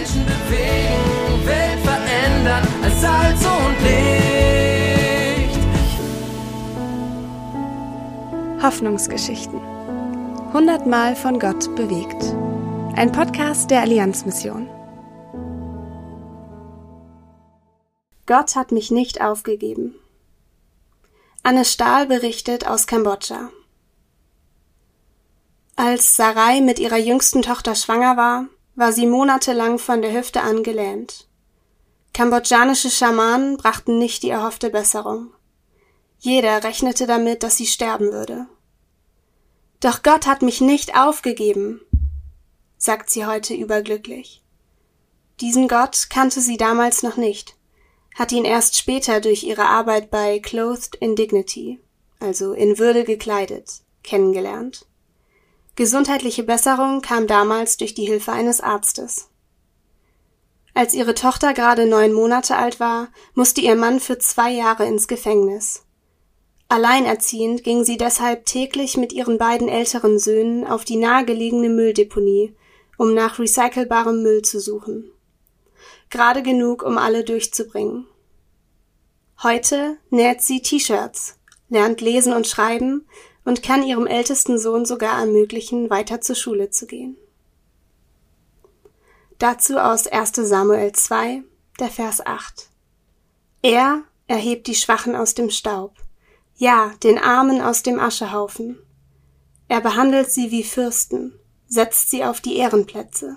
Menschen bewegen, Welt verändern als Salz und Licht. Hoffnungsgeschichten. Hundertmal von Gott bewegt. Ein Podcast der Allianzmission. Gott hat mich nicht aufgegeben. Anne Stahl berichtet aus Kambodscha. Als Sarai mit ihrer jüngsten Tochter schwanger war, war sie monatelang von der Hüfte an gelähmt. Kambodschanische Schamanen brachten nicht die erhoffte Besserung. Jeder rechnete damit, dass sie sterben würde. Doch Gott hat mich nicht aufgegeben, sagt sie heute überglücklich. Diesen Gott kannte sie damals noch nicht, hat ihn erst später durch ihre Arbeit bei Clothed in Dignity, also in Würde gekleidet, kennengelernt. Gesundheitliche Besserung kam damals durch die Hilfe eines Arztes. Als ihre Tochter gerade neun Monate alt war, musste ihr Mann für zwei Jahre ins Gefängnis. Alleinerziehend ging sie deshalb täglich mit ihren beiden älteren Söhnen auf die nahegelegene Mülldeponie, um nach recycelbarem Müll zu suchen. Gerade genug, um alle durchzubringen. Heute näht sie T-Shirts, lernt lesen und schreiben und kann ihrem ältesten Sohn sogar ermöglichen, weiter zur Schule zu gehen. Dazu aus 1 Samuel 2, der Vers 8. Er erhebt die Schwachen aus dem Staub, ja, den Armen aus dem Aschehaufen. Er behandelt sie wie Fürsten, setzt sie auf die Ehrenplätze.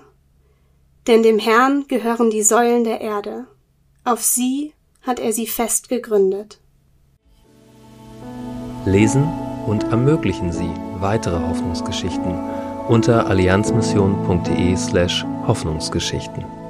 Denn dem Herrn gehören die Säulen der Erde, auf sie hat er sie fest gegründet. Lesen und ermöglichen Sie weitere Hoffnungsgeschichten unter allianzmission.de slash Hoffnungsgeschichten.